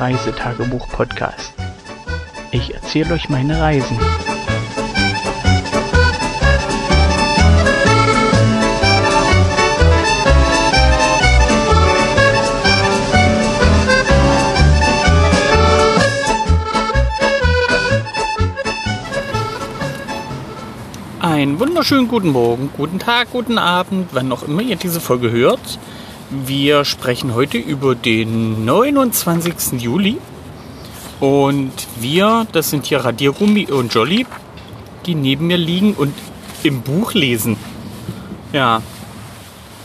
Reisetagebuch-Podcast. Ich erzähle euch meine Reisen. Einen wunderschönen guten Morgen, guten Tag, guten Abend, wann auch immer ihr diese Folge hört. Wir sprechen heute über den 29. Juli. Und wir, das sind hier Radiergummi und Jolly, die neben mir liegen und im Buch lesen. Ja.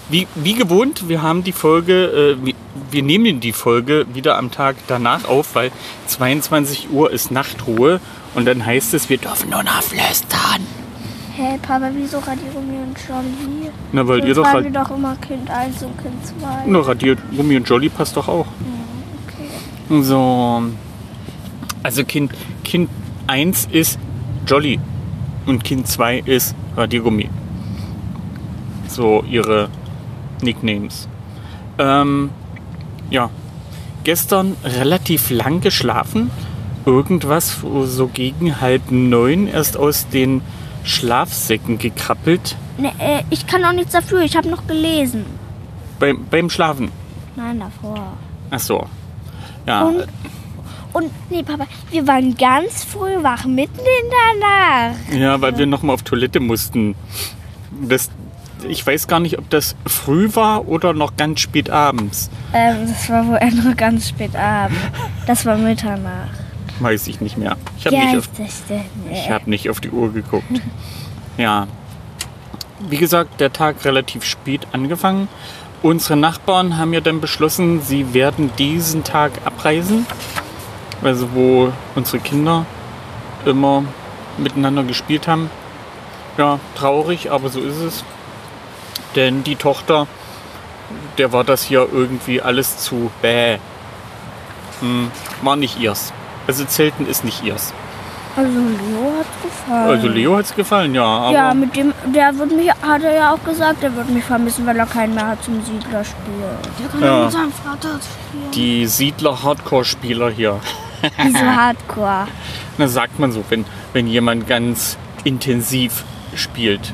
Wie, wie gewohnt, wir haben die Folge, äh, wir, nehmen die Folge wieder am Tag danach auf, weil 22 Uhr ist Nachtruhe und dann heißt es, wir dürfen nur noch flüstern. Hey, Papa, wieso Radiergummi und Jolly? Na, weil ihr Sonst doch halt. wir doch immer Kind 1 und Kind 2. Na, Radiergummi und Jolly passt doch auch. Okay. So. Also Kind, kind 1 ist Jolly und Kind 2 ist Radiergummi. So ihre Nicknames. Ähm, ja. Gestern relativ lang geschlafen. Irgendwas so gegen halb neun erst aus den Schlafsäcken gekrabbelt. Ne, äh, ich kann auch nichts dafür, ich habe noch gelesen. Beim, beim Schlafen. Nein, davor. Ach so. Ja. Und, und, nee, Papa, wir waren ganz früh wach, mitten in der Nacht. Ja, weil wir nochmal auf Toilette mussten. Das, ich weiß gar nicht, ob das früh war oder noch ganz spät abends. Ähm, das war wohl noch ganz spät abends. Das war Mitternacht. Weiß ich nicht mehr. Ich habe Ja, nicht, auf- ich hab nicht auf die Uhr geguckt. Ja. Wie gesagt, der Tag relativ spät angefangen. Unsere Nachbarn haben ja dann beschlossen, sie werden diesen Tag abreisen. Also wo unsere Kinder immer miteinander gespielt haben. Ja, traurig, aber so ist es. Denn die Tochter, der war das hier irgendwie alles zu bäh. Hm, war nicht ihrs. Also Zelten ist nicht ihrs. Also Leo hat's gefallen. Also Leo hat's gefallen, ja. Aber Ja, mit dem, der wird mich, hat er ja auch gesagt, der wird mich vermissen, weil er keinen mehr hat zum Siedler spielen. Der kann Ja. mit seinem Vater spielen. die Siedler-Hardcore-Spieler hier. Wieso Hardcore? Na, sagt man so, wenn, wenn jemand ganz intensiv spielt.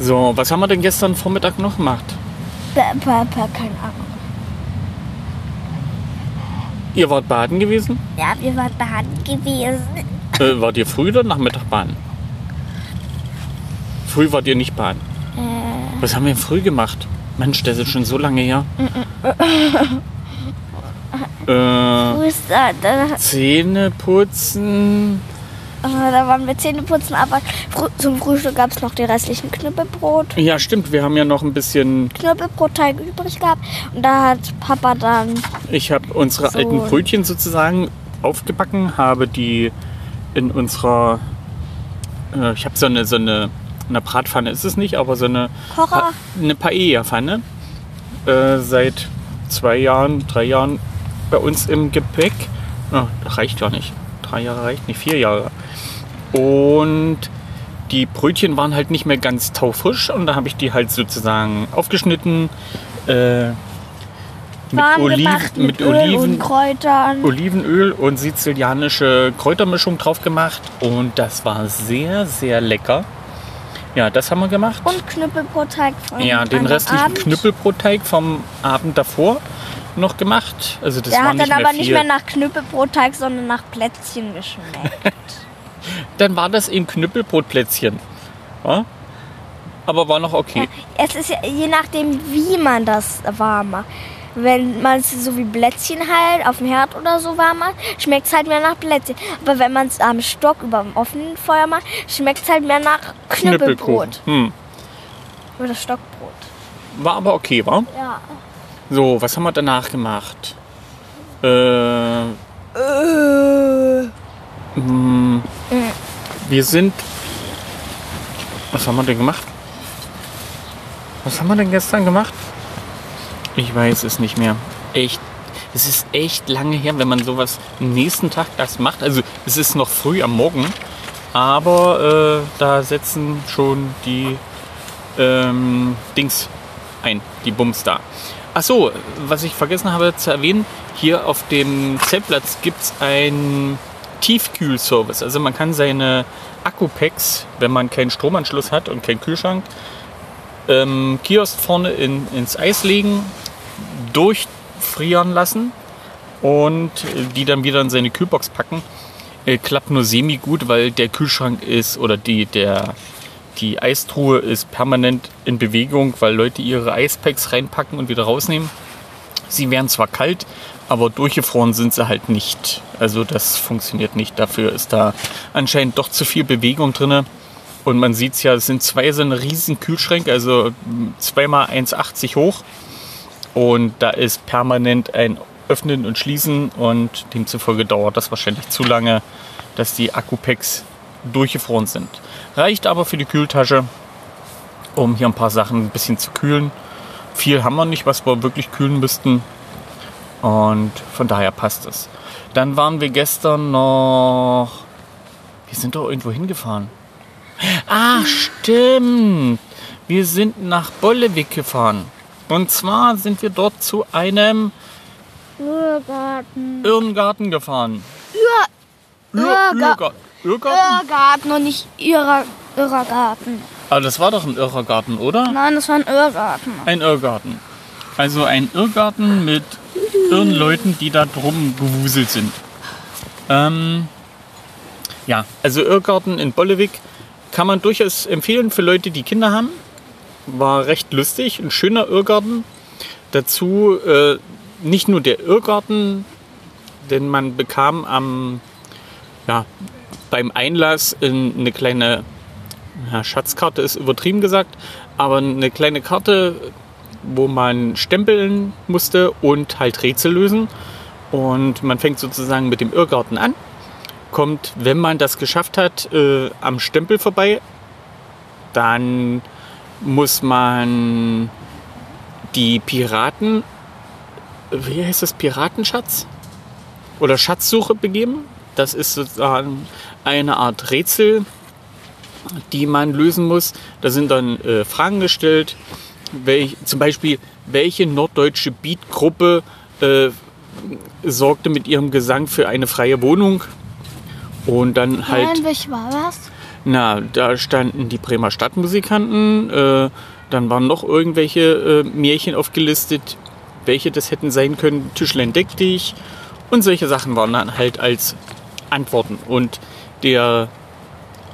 So, was haben wir denn gestern Vormittag noch gemacht? Papa, keine Ahnung. Ihr wart baden gewesen? Ja, wir waren baden gewesen. Äh, wart ihr früh oder Nachmittag baden? Früh wart ihr nicht baden. Äh, Was haben wir früh gemacht? Mensch, das ist schon so lange her. äh, Zähne putzen. Äh, da waren wir Zähne putzen, aber zum Frühstück gab es noch die restlichen Knüppelbrot. Ja, stimmt, wir haben ja noch ein bisschen. Knüppelbrotteig übrig gehabt. Und da hat Papa dann Ich habe unsere So. alten Brötchen sozusagen aufgebacken, habe die in unserer. Äh, ich habe so eine, so eine. Eine Bratpfanne ist es nicht, aber so eine. Kocher. Pa eine Paella-Pfanne. Äh, seit zwei Jahren, drei Jahren bei uns im Gepäck. Das reicht gar nicht. Drei Jahre reicht nicht, vier Jahre. Und die Brötchen waren halt nicht mehr ganz taufrisch und da habe ich die halt sozusagen aufgeschnitten. Äh, mit, Oliv mit, mit Oliven, und. Olivenöl und sizilianische Kräutermischung drauf gemacht und das war sehr, sehr lecker. Ja, das haben wir gemacht. Und Knüppelbrotteig von Ja, den restlichen Abend. Knüppelbrotteig vom Abend davor noch gemacht. Also das Der war hat dann aber viel. nicht mehr nach Knüppelbrotteig, sondern nach Plätzchen geschmeckt. Dann war das in Knüppelbrotplätzchen. Ja? Aber war noch okay. es ist ja je nachdem, wie man das warm macht. Wenn man es so wie Plätzchen halt auf dem Herd oder so warm macht, schmeckt es halt mehr nach Plätzchen. Aber wenn man es am Stock über dem offenen Feuer macht, schmeckt es halt mehr nach Knüppelbrot. Hm. Oder Stockbrot. War aber okay, war? Ja. So, was haben wir danach gemacht? Äh, hm, wir sind. Was haben wir denn gemacht? Was haben wir denn gestern gemacht? Ich weiß es nicht mehr. Echt. Es ist echt lange her, wenn man sowas am nächsten Tag das macht. Also es ist noch früh am Morgen, aber äh, da setzen schon die ähm, Dings ein, die Bums da. Ach so, was ich vergessen habe zu erwähnen, hier auf dem Zeltplatz gibt es einen Tiefkühlservice. Also man kann seine Akkupacks, wenn man keinen Stromanschluss hat und keinen Kühlschrank, ähm, Kiosk vorne in, ins Eis legen, durchfrieren lassen und die dann wieder in seine Kühlbox packen. Äh, klappt nur semi gut, weil der Kühlschrank ist oder die, der, die Eistruhe ist permanent in Bewegung, weil Leute ihre Eispacks reinpacken und wieder rausnehmen. Sie werden zwar kalt, aber durchgefroren sind sie halt nicht. Also das funktioniert nicht. Dafür ist da anscheinend doch zu viel Bewegung drin. Und man sieht es ja, es sind zwei so eine riesen Kühlschränke, also zweimal 1,80 hoch. Und da ist permanent ein Öffnen und Schließen und demzufolge dauert das wahrscheinlich zu lange, dass die Akkupacks durchgefroren sind. Reicht aber für die Kühltasche, um hier ein paar Sachen ein bisschen zu kühlen. Viel haben wir nicht, was wir wirklich kühlen müssten. Und von daher passt es. Dann waren wir gestern noch. Wir sind doch irgendwo hingefahren. Ah, stimmt. Wir sind nach Bollewig gefahren. Und zwar sind wir dort zu einem Irrgarten. Irrengarten gefahren. Ir Irrga Irrgarten? Irrgarten? Irrgarten und nicht Irrer Irrgarten. Aber das war doch ein Irrgarten, oder? Nein, das war ein Irrgarten. Ein Irrgarten. Also ein Irrgarten mit Irrenleuten, die da drum gewuselt sind. Ähm, ja, also Irrgarten in Bollewig kann man durchaus empfehlen für Leute, die Kinder haben. War recht lustig, ein schöner Irrgarten. Dazu äh, nicht nur der Irrgarten, denn man bekam am, ja, beim Einlass in eine kleine ja, Schatzkarte, ist übertrieben gesagt, aber eine kleine Karte, wo man stempeln musste und halt Rätsel lösen. Und man fängt sozusagen mit dem Irrgarten an, kommt, wenn man das geschafft hat, äh, am Stempel vorbei. Dann muss man die Piraten, wie heißt das, Piratenschatz? Oder Schatzsuche begeben. Das ist sozusagen eine Art Rätsel, die man lösen muss. Da sind dann äh, Fragen gestellt welch, zum Beispiel, welche norddeutsche Beatgruppe äh, sorgte mit ihrem Gesang für eine freie Wohnung? Und dann halt. Nein, welche war das? Na, da standen die Bremer Stadtmusikanten, äh, dann waren noch irgendwelche äh, Märchen aufgelistet, welche das hätten sein können. Tischlein deck dich und solche Sachen waren dann halt als Antworten. Und der,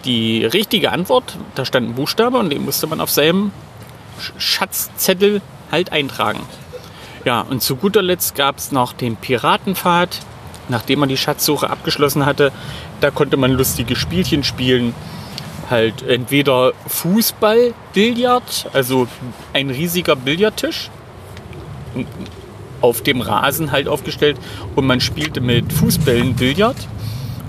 die richtige Antwort, da stand ein Buchstabe und den musste man auf seinem Schatzzettel halt eintragen. Ja, und zu guter Letzt gab es noch den Piratenpfad. Nachdem man die Schatzsuche abgeschlossen hatte, da konnte man lustige Spielchen spielen. Halt entweder Fußball, Billard, also ein riesiger Billardtisch auf dem Rasen halt aufgestellt und man spielte mit Fußbällen Billard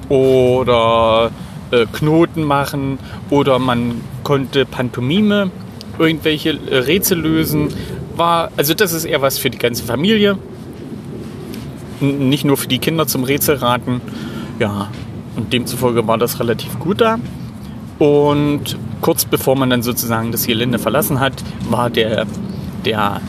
oder äh, Knoten machen oder man konnte Pantomime irgendwelche äh, Rätsel lösen. War, also das ist eher was für die ganze Familie. N nicht nur für die Kinder zum Rätselraten. Ja, und demzufolge war das relativ gut da. Und kurz bevor man dann sozusagen das Gelände verlassen hat, war der, der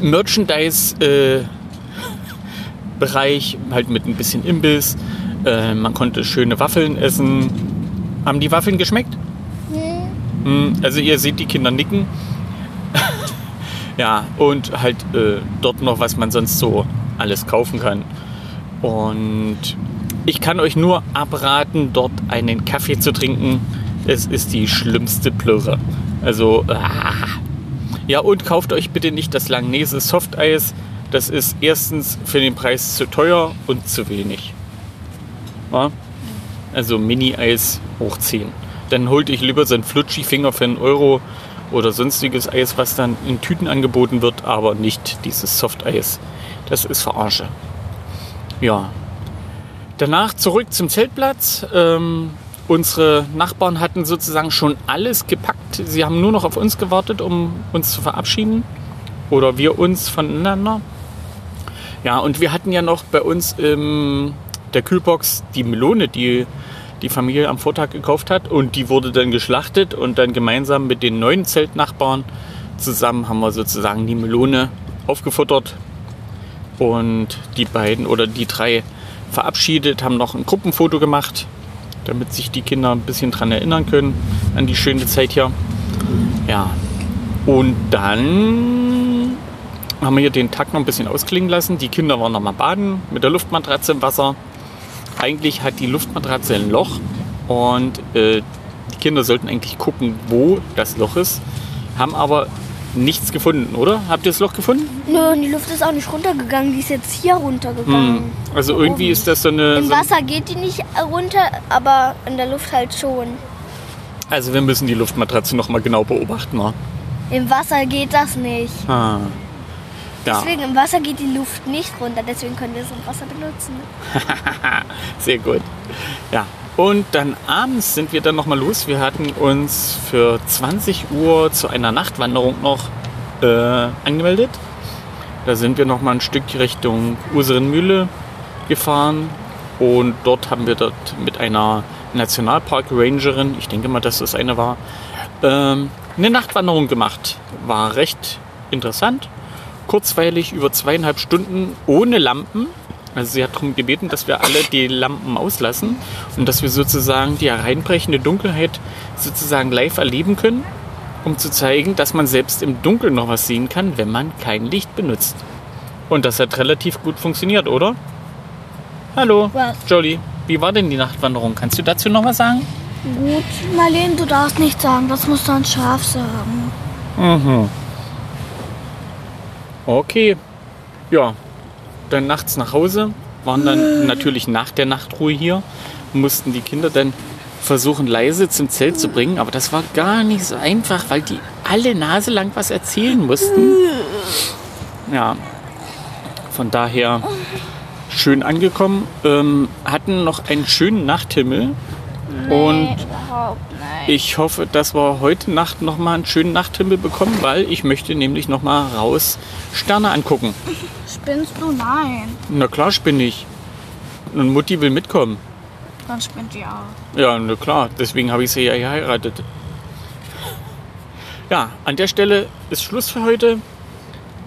Merchandise-Bereich äh, halt mit ein bisschen Imbiss. Äh, man konnte schöne Waffeln essen. Haben die Waffeln geschmeckt? Hm, also ihr seht die Kinder nicken. ja, und halt äh, dort noch, was man sonst so alles kaufen kann. Und ich kann euch nur abraten, dort einen Kaffee zu trinken. Es ist die schlimmste Plörre. Also, ah. ja, und kauft euch bitte nicht das Langnese Softeis. Das ist erstens für den Preis zu teuer und zu wenig. Ja? Also Mini-Eis hoch 10 dann holt ich lieber so einen Flutschi-Finger für einen Euro oder sonstiges Eis, was dann in Tüten angeboten wird, aber nicht dieses Softeis. Das ist Verarsche. Ja. Danach zurück zum Zeltplatz. Ähm, unsere Nachbarn hatten sozusagen schon alles gepackt. Sie haben nur noch auf uns gewartet, um uns zu verabschieden. Oder wir uns voneinander. Ja, und wir hatten ja noch bei uns in der Kühlbox die Melone, die die Familie am Vortag gekauft hat. Und die wurde dann geschlachtet und dann gemeinsam mit den neuen Zeltnachbarn zusammen haben wir sozusagen die Melone aufgefuttert und die beiden oder die drei verabschiedet, haben noch ein Gruppenfoto gemacht, damit sich die Kinder ein bisschen dran erinnern können an die schöne Zeit hier. Ja, und dann haben wir hier den Tag noch ein bisschen ausklingen lassen. Die Kinder waren noch mal baden mit der Luftmatratze im Wasser. Eigentlich hat die Luftmatratze ein Loch und äh, die Kinder sollten eigentlich gucken, wo das Loch ist, haben aber nichts gefunden, oder? Habt ihr das Loch gefunden? Nö, und die Luft ist auch nicht runtergegangen. Die ist jetzt hier runtergegangen. Hm. Also Da irgendwie oben. ist das so eine. Im So, Wasser geht die nicht runter, aber in der Luft halt schon. also wir müssen die Luftmatratze noch mal genau beobachten. Ne? Im Wasser geht das nicht. Ah. Ja, Deswegen im Wasser geht die Luft nicht runter. Deswegen können wir es im Wasser benutzen. sehr gut. Ja, und dann abends sind wir dann noch mal los. Wir hatten uns für 20 Uhr zu einer Nachtwanderung noch äh, angemeldet. Da sind wir noch mal ein Stück Richtung Urseren gefahren und dort haben wir dort mit einer Nationalpark-Rangerin, ich denke mal, dass das eine war, ähm, eine Nachtwanderung gemacht. War recht interessant, kurzweilig über zweieinhalb Stunden ohne Lampen. Also sie hat darum gebeten, dass wir alle die Lampen auslassen und dass wir sozusagen die hereinbrechende Dunkelheit sozusagen live erleben können, um zu zeigen, dass man selbst im Dunkeln noch was sehen kann, wenn man kein Licht benutzt. Und das hat relativ gut funktioniert, oder? Hallo, Was? Jolie. Wie war denn die Nachtwanderung? Kannst du dazu noch was sagen? Gut, Marlene, du darfst nicht sagen. Das muss dann scharf sagen. Mhm. Okay. Ja. Dann nachts nach Hause. Waren dann natürlich nach der Nachtruhe hier. Mussten die Kinder dann versuchen, leise zum Zelt zu bringen. Aber das war gar nicht so einfach, weil die alle Nase lang was erzählen mussten. Ja. Von daher schön angekommen. Ähm, hatten noch einen schönen Nachthimmel. Und. Ich hoffe, dass wir heute Nacht noch mal einen schönen Nachthimmel bekommen, weil ich möchte nämlich noch mal raus Sterne angucken. Spinnst du? Nein. Na klar spinne ich. Und Mutti will mitkommen. Dann spinnt die auch. Ja, na klar. Deswegen habe ich sie ja geheiratet. Ja, an der Stelle ist Schluss für heute.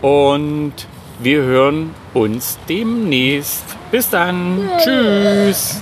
Und wir hören uns demnächst. Bis dann. Tschüss.